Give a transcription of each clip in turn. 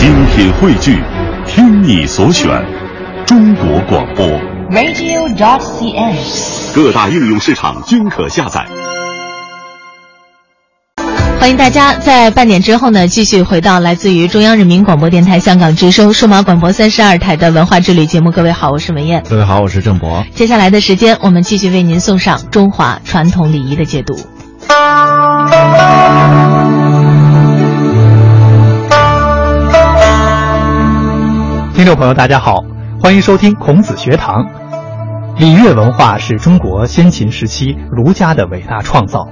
精品汇聚，听你所选，中国广播。radio.cn。各大应用市场均可下载。欢迎大家在半点之后呢，继续回到来自于中央人民广播电台香港之声数码广播三十二台的文化之旅节目。各位好，我是文燕。各位好，我是郑博。接下来的时间，我们继续为您送上中华传统礼仪的解读。听众朋友，大家好，欢迎收听孔子学堂。礼乐文化是中国先秦时期儒家的伟大创造，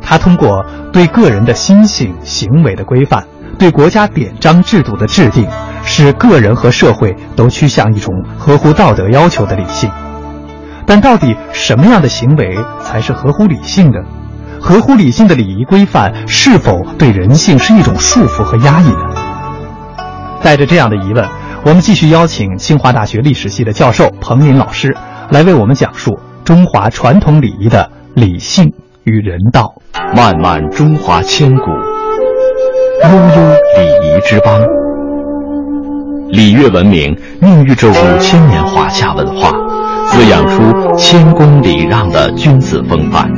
它通过对个人的心性、行为的规范，对国家典章制度的制定，使个人和社会都趋向一种合乎道德要求的理性。但到底什么样的行为才是合乎理性的？合乎理性的礼仪规范是否对人性是一种束缚和压抑呢？带着这样的疑问，我们继续邀请清华大学历史系的教授彭林老师来为我们讲述中华传统礼仪的理性与人道。漫漫中华千古，悠悠礼仪之邦。礼乐文明孕育着五千年华夏文化，滋养出谦恭礼让的君子风范。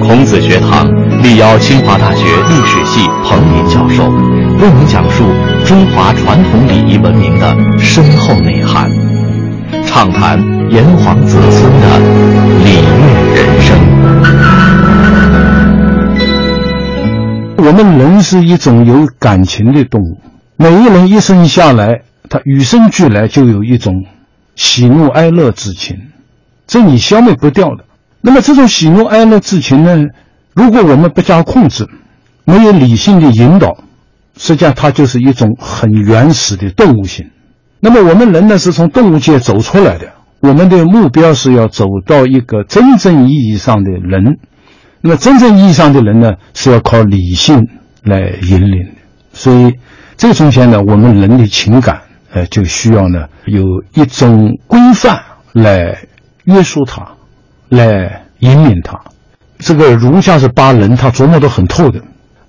孔子学堂力邀清华大学历史系彭林教授，为您讲述中华传统礼仪文明的深厚内涵，畅谈炎黄子孙的礼乐人生。我们人是一种有感情的动物，每一人一生下来，他与生俱来就有一种喜怒哀乐之情，这你消灭不掉的。那么这种喜怒哀乐之情呢，如果我们不加控制，没有理性的引导，实际上它就是一种很原始的动物性。那么我们人呢是从动物界走出来的，我们的目标是要走到一个真正意义上的人。那么真正意义上的人呢，是要靠理性来引领的。所以这中间呢，我们人的情感，呃，就需要呢有一种规范来约束它，来引领它。这个儒家是把人他琢磨得很透的。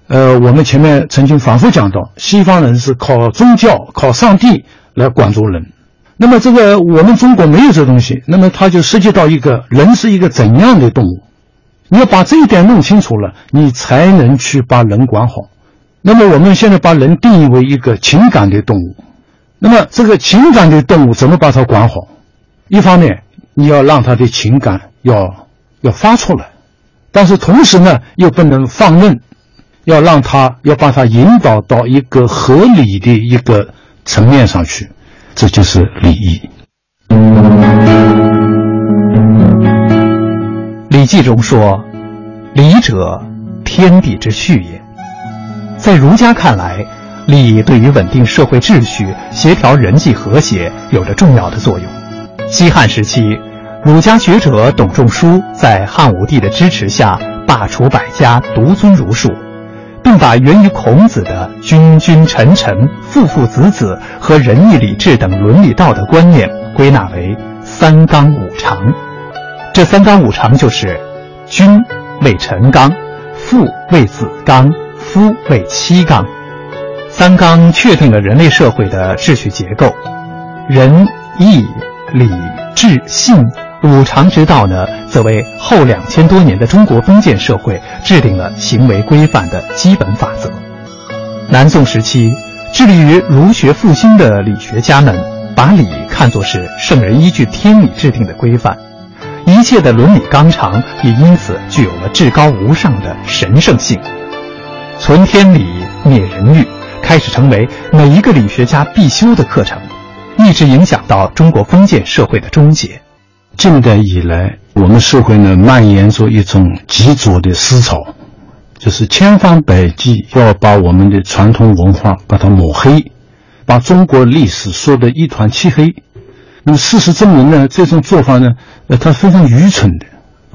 呃，我们前面曾经反复讲到，西方人是靠宗教、靠上帝来管住人。那么这个我们中国没有这东西，那么它就涉及到一个人是一个怎样的动物。你要把这一点弄清楚了，你才能去把人管好。那么我们现在把人定义为一个情感的动物，那么这个情感的动物怎么把它管好？一方面你要让他的情感要要发出来，但是同时呢又不能放任，要让他要把他引导到一个合理的一个层面上去，这就是礼仪。《礼记》中说：“礼者，天地之序也。”在儒家看来，礼对于稳定社会秩序、协调人际和谐有着重要的作用。西汉时期，儒家学者董仲舒在汉武帝的支持下，罢黜百家，独尊儒术，并把源于孔子的“君君臣臣、父父子子”和仁义礼智等伦理道德观念归纳为“三纲五常”。这三纲五常就是：君为臣纲，父为子纲，夫为妻纲。三纲确定了人类社会的秩序结构，仁、义、礼、智、信五常之道呢，则为后两千多年的中国封建社会制定了行为规范的基本法则。南宋时期，致力于儒学复兴的理学家们，把礼看作是圣人依据天理制定的规范。一切的伦理纲常也因此具有了至高无上的神圣性。存天理，灭人欲，开始成为每一个理学家必修的课程，一直影响到中国封建社会的终结。近代以来，我们社会呢蔓延着一种极左的思潮，就是千方百计要把我们的传统文化把它抹黑，把中国历史说得一团漆黑。那么事实证明呢，这种做法呢，呃，它非常愚蠢的，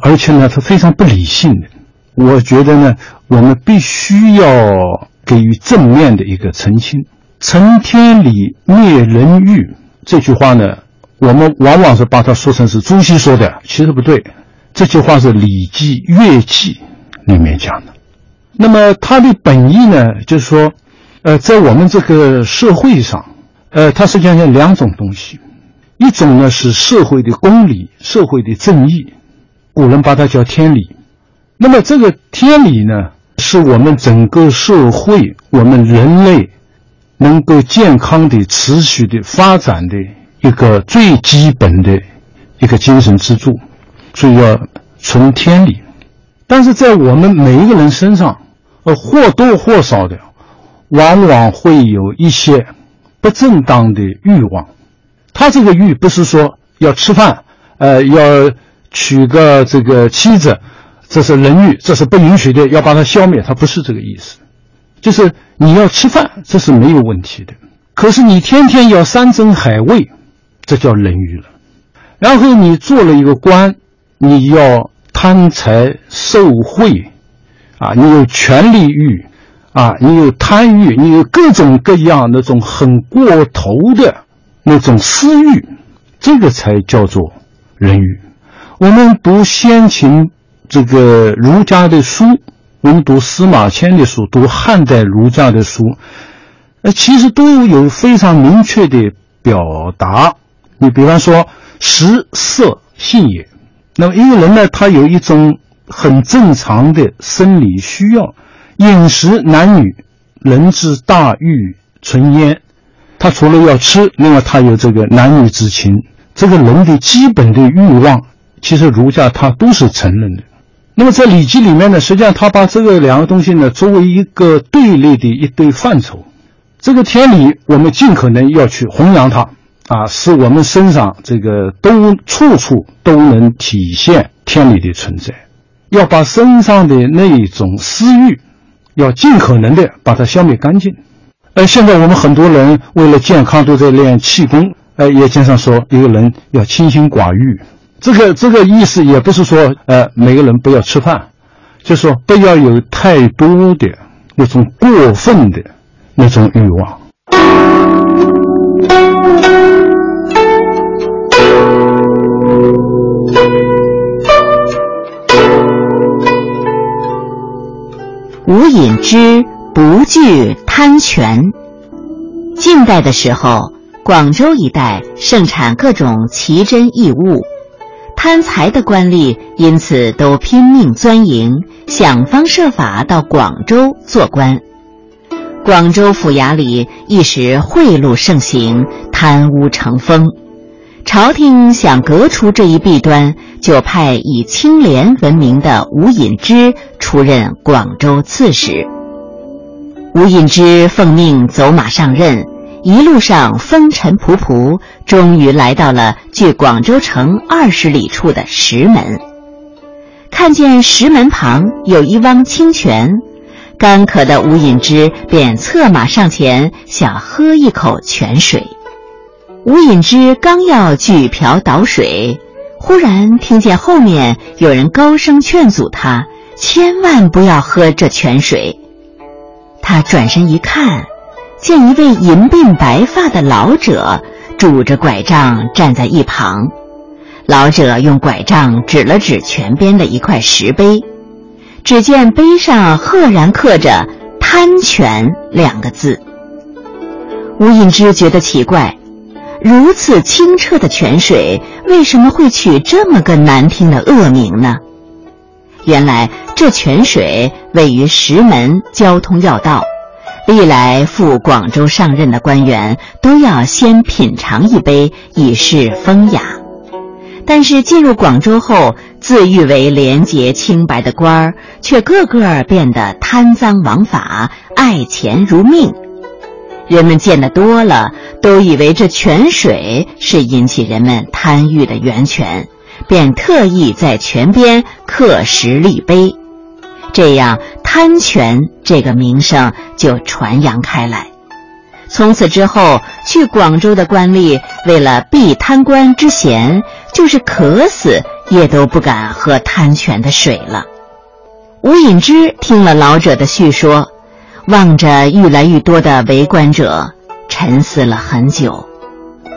而且呢，它非常不理性的。我觉得呢，我们必须要给予正面的一个澄清。成天理，灭人欲这句话呢，我们往往是把它说成是朱熹说的，其实不对。这句话是《礼记·乐记》里面讲的。那么它的本意呢，就是说，呃，在我们这个社会上，呃，它实际上有两种东西，一种呢是社会的公理、社会的正义，古人把它叫天理。那么这个天理呢，是我们整个社会、我们人类能够健康的、持续的发展的一个最基本的一个精神支柱，所以要存天理。但是在我们每一个人身上，呃，或多或少的。往往会有一些不正当的欲望，他这个欲不是说要吃饭，呃，要娶个这个妻子，这是人欲，这是不允许的，要把它消灭，他不是这个意思，就是你要吃饭，这是没有问题的，可是你天天要山珍海味，这叫人欲了。然后你做了一个官，你要贪财受贿，啊，你有权力欲。啊，你有贪欲，你有各种各样那种很过头的那种私欲，这个才叫做人欲。我们读先秦这个儒家的书，我们读司马迁的书，读汉代儒家的书，呃，其实都有非常明确的表达。你比方说，食色性也。那么一个人呢，他有一种很正常的生理需要。饮食男女，人之大欲存焉。他除了要吃，另外他有这个男女之情，这个人的基本的欲望，其实儒家他都是承认的。那么在《礼记》里面呢，实际上他把这个两个东西呢作为一个对立的一对范畴。这个天理，我们尽可能要去弘扬它啊，使我们身上这个都处处都能体现天理的存在。要把身上的那种私欲。要尽可能的把它消灭干净。呃，现在我们很多人为了健康都在练气功。呃，也经常说一个人要清心寡欲。这个这个意思也不是说呃每个人不要吃饭，就说不要有太多的那种过分的那种欲望。无隐之不惧贪权。晋代的时候，广州一带盛产各种奇珍异物，贪财的官吏因此都拼命钻营，想方设法到广州做官。广州府衙里一时贿赂盛行，贪污成风。朝廷想革除这一弊端，就派以清廉闻名的吴隐之出任广州刺史。吴隐之奉命走马上任，一路上风尘仆仆，终于来到了距广州城二十里处的石门。看见石门旁有一汪清泉，干渴的吴隐之便策马上前，想喝一口泉水。吴隐之刚要举瓢倒水，忽然听见后面有人高声劝阻他，千万不要喝这泉水。他转身一看，见一位银鬓白发的老者拄着拐杖站在一旁。老者用拐杖指了指泉边的一块石碑，只见碑上赫然刻着“贪泉”两个字。吴隐之觉得奇怪。如此清澈的泉水，为什么会取这么个难听的恶名呢？原来这泉水位于石门交通要道，历来赴广州上任的官员都要先品尝一杯以示风雅。但是进入广州后，自誉为廉洁清白的官儿，却个个变得贪赃枉法、爱钱如命。人们见得多了，都以为这泉水是引起人们贪欲的源泉，便特意在泉边刻石立碑，这样“贪泉”这个名声就传扬开来。从此之后，去广州的官吏为了避贪官之嫌，就是渴死也都不敢喝贪泉的水了。吴隐之听了老者的叙说。望着愈来愈多的围观者，沉思了很久。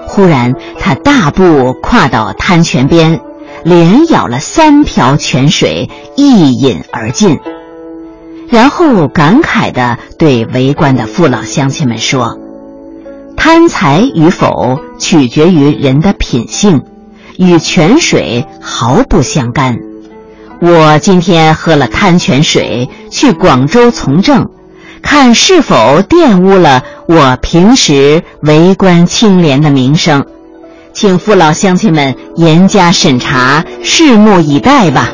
忽然，他大步跨到滩泉边，连舀了三瓢泉水，一饮而尽。然后感慨地对围观的父老乡亲们说：“贪财与否取决于人的品性，与泉水毫不相干。我今天喝了贪泉水，去广州从政，看是否玷污了我平时为官清廉的名声，请父老乡亲们严加审查，拭目以待吧。”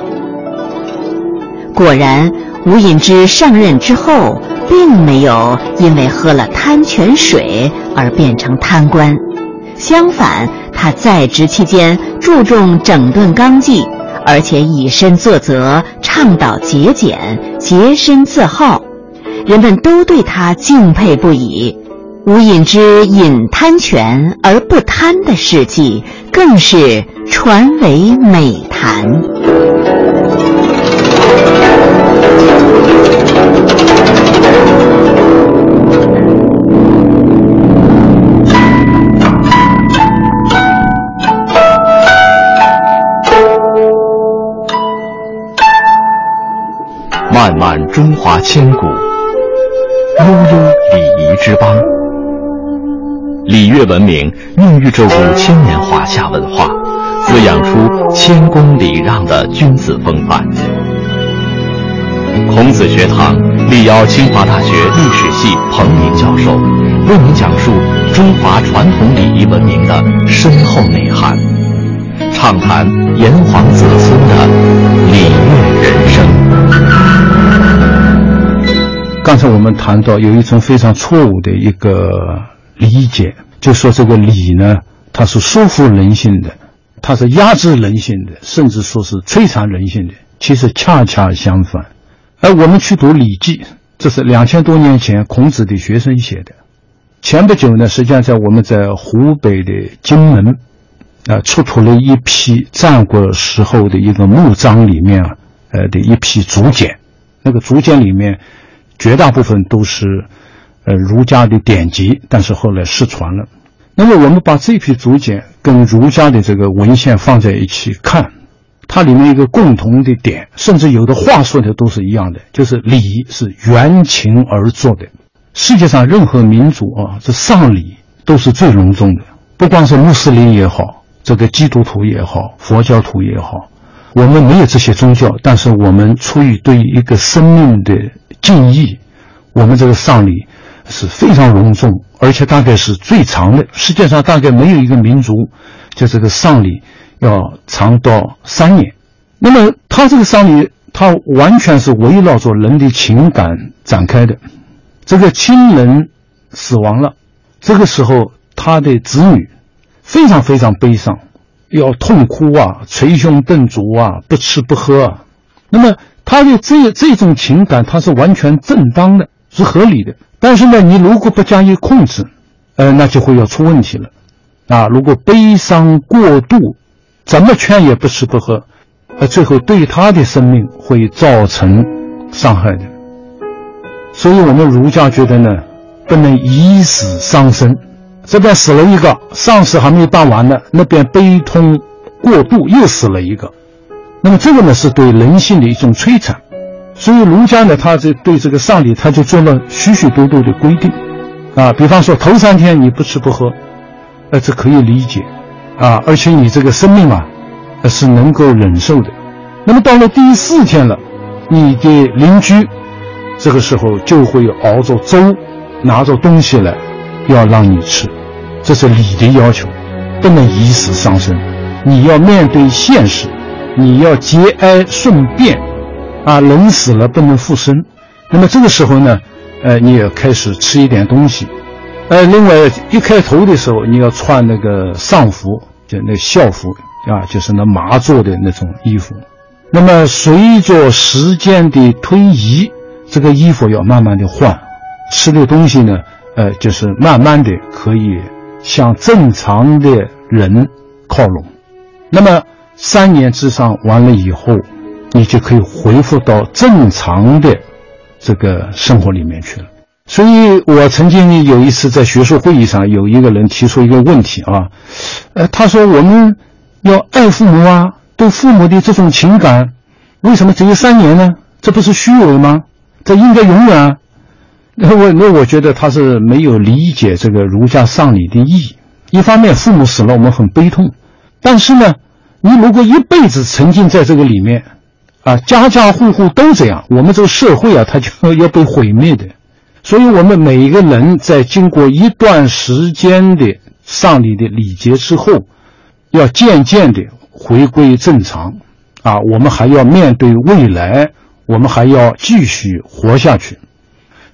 果然。吴隐之上任之后，并没有因为喝了贪泉水而变成贪官，相反，他在职期间注重整顿纲纪，而且以身作则，倡导节俭、洁身自好，人们都对他敬佩不已。吴隐之饮贪泉而不贪的事迹，更是传为美谈。漫漫中华千古，悠悠礼仪之邦。礼乐文明孕育着五千年华夏文化，滋养出谦恭礼让的君子风范。孔子学堂力邀清华大学历史系彭明教授，为您讲述中华传统礼仪文明的深厚内涵，畅谈炎黄子孙的礼乐人刚才我们谈到有一种非常错误的一个理解，就说这个礼呢，它是束缚人性的，它是压制人性的，甚至说是摧残人性的。其实恰恰相反。而我们去读《礼记》，这是两千多年前孔子的学生写的。前不久呢，实际上在我们在湖北的荆门，啊，出土了一批战国时候的一个墓葬里面啊，呃的一批竹简。那个竹简里面，绝大部分都是，呃儒家的典籍，但是后来失传了。那么我们把这批竹简跟儒家的这个文献放在一起看。它里面一个共同的点，甚至有的话说的都是一样的，就是礼是缘情而做的。世界上任何民族啊，这丧礼都是最隆重的，不光是穆斯林也好，这个基督徒也好，佛教徒也好，我们没有这些宗教，但是我们出于对一个生命的敬意，我们这个丧礼是非常隆重，而且大概是最长的。世界上大概没有一个民族，就这个丧礼。要长到三年，那么他这个丧礼，他完全是围绕着人的情感展开的。这个亲人死亡了，这个时候他的子女非常非常悲伤，要痛哭啊，捶胸顿足啊，不吃不喝啊。那么他的这这种情感，他是完全正当的，是合理的。但是呢，你如果不加以控制，呃，那就会要出问题了。啊，如果悲伤过度。怎么劝也不吃不喝，呃，最后对他的生命会造成伤害的。所以，我们儒家觉得呢，不能以死伤生。这边死了一个，丧事还没有办完呢，那边悲痛过度又死了一个。那么，这个呢是对人性的一种摧残。所以，儒家呢，他这对这个丧礼，他就做了许许多多的规定。啊，比方说头三天你不吃不喝，呃，这可以理解。啊，而且你这个生命啊，是能够忍受的。那么到了第四天了，你的邻居这个时候就会熬着粥，拿着东西来要让你吃，这是礼的要求，不能以死伤生。你要面对现实，你要节哀顺变，啊，人死了不能复生。那么这个时候呢，呃，你也开始吃一点东西。呃，另外一开头的时候，你要穿那个丧服，就那校服啊，就是那麻做的那种衣服。那么随着时间的推移，这个衣服要慢慢的换，吃的东西呢，呃，就是慢慢的可以向正常的人靠拢。那么三年之上完了以后，你就可以恢复到正常的这个生活里面去了。所以我曾经有一次在学术会议上，有一个人提出一个问题啊，呃，他说我们要爱父母啊，对父母的这种情感，为什么只有三年呢？这不是虚伪吗？这应该永远。那我那我觉得他是没有理解这个儒家丧礼的意义。一方面，父母死了，我们很悲痛；但是呢，你如果一辈子沉浸在这个里面，啊，家家户户都这样，我们这个社会啊，它就要被毁灭的。所以，我们每一个人在经过一段时间的丧礼的礼节之后，要渐渐的回归正常。啊，我们还要面对未来，我们还要继续活下去。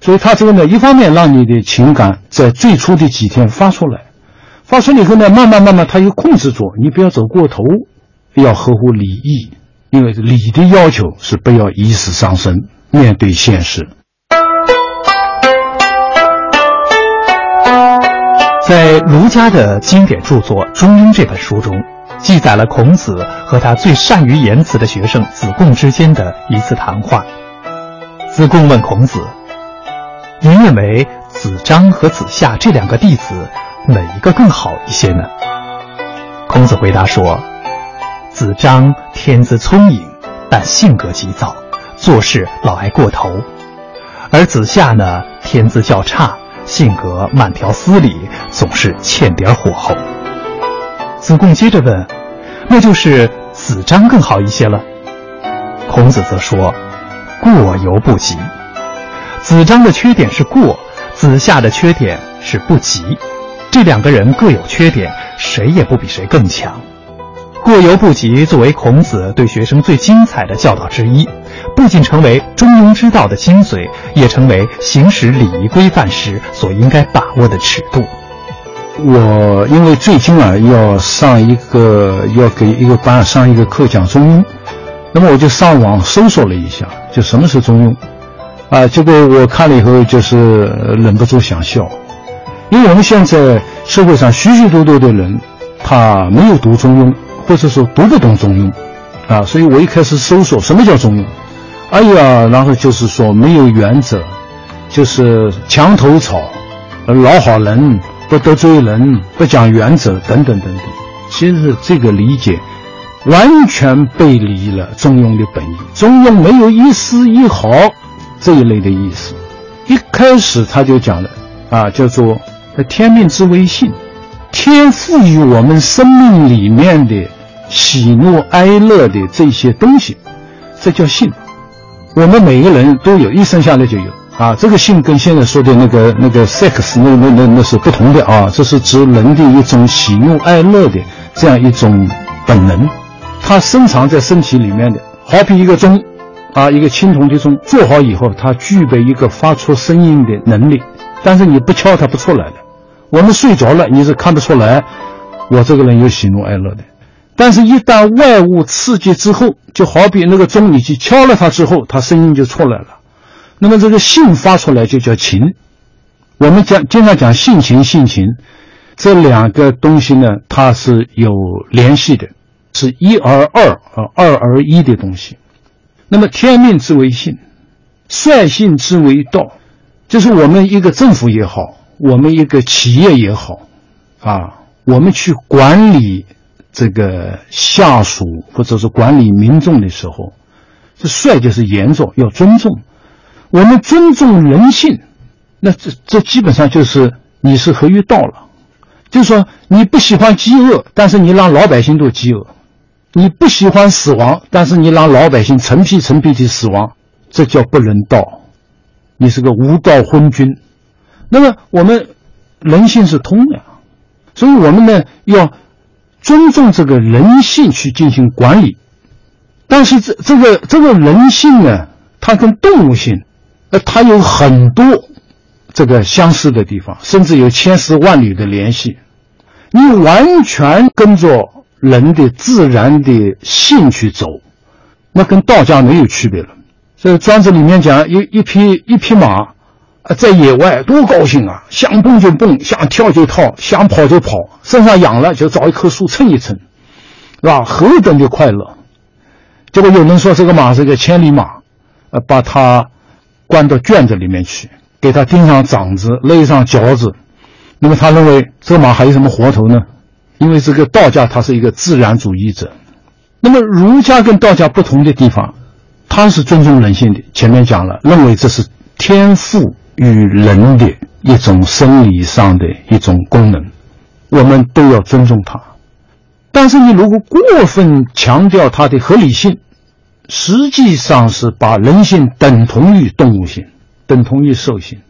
所以，他这个呢，一方面让你的情感在最初的几天发出来，发出来以后呢，慢慢慢慢，他又控制住，你不要走过头，要合乎礼义，因为礼的要求是不要以死伤生，面对现实。在儒家的经典著作《中庸》这本书中，记载了孔子和他最善于言辞的学生子贡之间的一次谈话。子贡问孔子。您认为子张和子夏这两个弟子哪一个更好一些呢？孔子回答说：“子张天资聪颖，但性格急躁，做事老爱过头；而子夏呢，天资较差，性格慢条斯理，总是欠点火候。”子贡接着问：“那就是子张更好一些了？”孔子则说：“过犹不及。”子张的缺点是过，子夏的缺点是不及，这两个人各有缺点，谁也不比谁更强。过犹不及作为孔子对学生最精彩的教导之一，不仅成为中庸之道的精髓，也成为行使礼仪规范时所应该把握的尺度。我因为最近啊要上一个要给一个班上一个课讲中庸，那么我就上网搜索了一下，就什么是中庸。啊，结果我看了以后就是忍不住想笑，因为我们现在社会上许许多多的人，他没有读中庸，或者说读不懂中庸，啊，所以我一开始搜索什么叫中庸，哎呀，然后就是说没有原则，就是墙头草，老好人，不得罪人，不讲原则，等等等等。其实这个理解完全背离了中庸的本意，中庸没有一丝一毫。这一类的意思，一开始他就讲了啊，叫做“天命之谓性”，天赋予我们生命里面的喜怒哀乐的这些东西，这叫性。我们每个人都有，一生下来就有啊。这个性跟现在说的那个那个 sex 那那那那是不同的啊，这是指人的一种喜怒哀乐的这样一种本能，它深藏在身体里面的，好比一个钟。啊，一个青铜的钟做好以后，它具备一个发出声音的能力，但是你不敲它不出来的。我们睡着了，你是看不出来，我这个人有喜怒哀乐的。但是，一旦外物刺激之后，就好比那个钟，你去敲了它之后，它声音就出来了。那么，这个性发出来就叫情。我们讲经常讲性情，性情这两个东西呢，它是有联系的，是一而二啊，二而一的东西。那么，天命之为性，率性之为道，就是我们一个政府也好，我们一个企业也好，啊，我们去管理这个下属或者是管理民众的时候，这率就是严重，要尊重。我们尊重人性，那这这基本上就是你是合于道了。就是说，你不喜欢饥饿，但是你让老百姓都饥饿。你不喜欢死亡，但是你让老百姓成批成批的死亡，这叫不人道，你是个无道昏君。那么我们人性是通的，所以我们呢要尊重这个人性去进行管理。但是这这个这个人性呢，它跟动物性，呃，它有很多这个相似的地方，甚至有千丝万缕的联系。你完全跟着。人的自然的性去走，那跟道家没有区别了。这庄子里面讲，一一匹一匹马，啊，在野外多高兴啊，想蹦就蹦，想跳就跳，想跑就跑，身上痒了就找一棵树蹭一蹭，是吧？何等的快乐！结果有人说这个马是个千里马，呃，把它关到圈子里面去，给它钉上掌子，勒上脚子，那么他认为这马还有什么活头呢？因为这个道家他是一个自然主义者，那么儒家跟道家不同的地方，他是尊重人性的。前面讲了，认为这是天赋与人的一种生理上的一种功能，我们都要尊重它。但是你如果过分强调它的合理性，实际上是把人性等同于动物性，等同于兽性。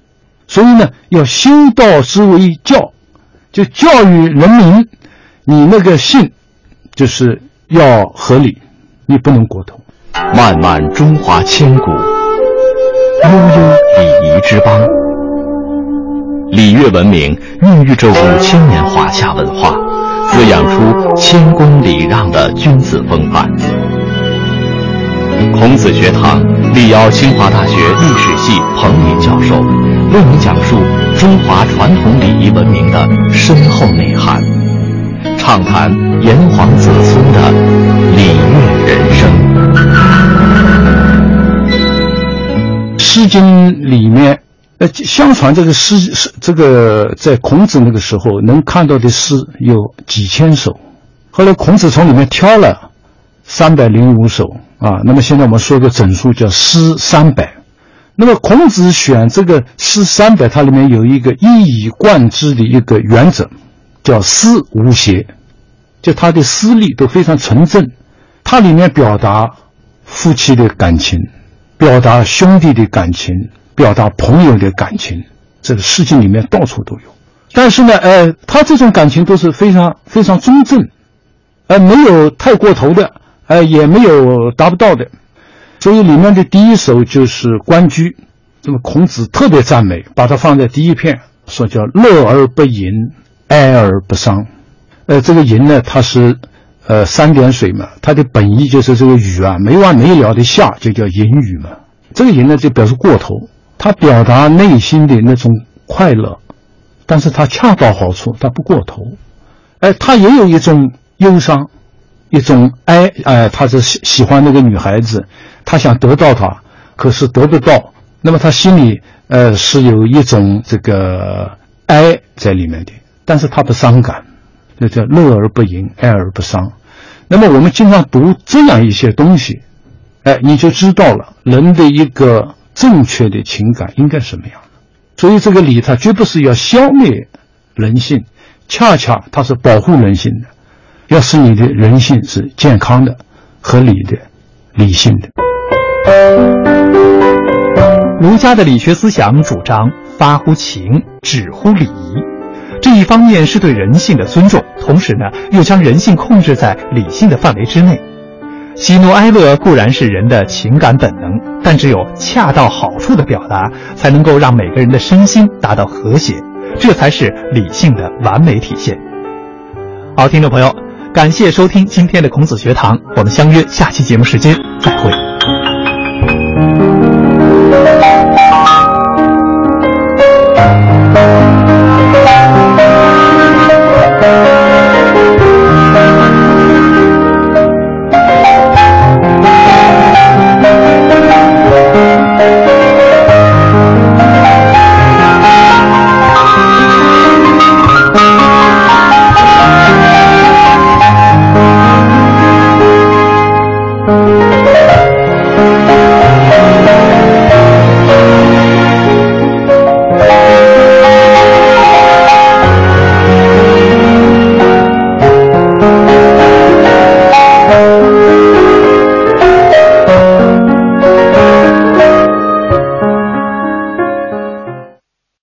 所以呢，要修道之为教，就教育人民，你那个信就是要合理，你不能过头。漫漫中华千古，悠悠礼仪之邦。礼乐文明孕育着五千年华夏文化，滋养出谦恭礼让的君子风范。孔子学堂力邀清华大学历史系彭敏教授，为您讲述中华传统礼仪文明的深厚内涵，畅谈炎黄子孙的礼乐人生。《诗经》里面，呃，相传这个诗这个在孔子那个时候能看到的诗有几千首，后来孔子从里面挑了三百零五首啊。那么现在我们说个整数叫诗三百。那么孔子选这个诗三百，它里面有一个一以贯之的一个原则，叫诗无邪，就他的诗力都非常纯正，它里面表达夫妻的感情。表达兄弟的感情，表达朋友的感情，这个诗经里面到处都有。但是呢，呃，他这种感情都是非常非常中正，呃，没有太过头的，呃，也没有达不到的。所以里面的第一首就是《关雎》，那么孔子特别赞美，把它放在第一篇，说叫乐而不淫，哀而不伤。呃，这个淫呢，它是。呃，三点水嘛，它的本意就是这个雨啊，没完没了的下，就叫淫雨嘛。这个淫呢，就表示过头，它表达内心的那种快乐，但是它恰到好处，它不过头。哎，他也有一种忧伤，一种哀，哎，他是喜喜欢那个女孩子，他想得到她，可是得不到，那么他心里呃是有一种这个哀在里面的，但是他不伤感，这叫乐而不淫，哀而不伤。那么我们经常读这样一些东西，哎，你就知道了人的一个正确的情感应该什么样。所以这个礼，它绝不是要消灭人性，恰恰它是保护人性的，要使你的人性是健康的、合理的、理性的。儒家的理学思想主张发乎情，止乎礼。这一方面是对人性的尊重，同时呢，又将人性控制在理性的范围之内。喜怒哀乐固然是人的情感本能，但只有恰到好处的表达，才能够让每个人的身心达到和谐，这才是理性的完美体现。好，听众朋友，感谢收听今天的孔子学堂，我们相约下期节目时间再会。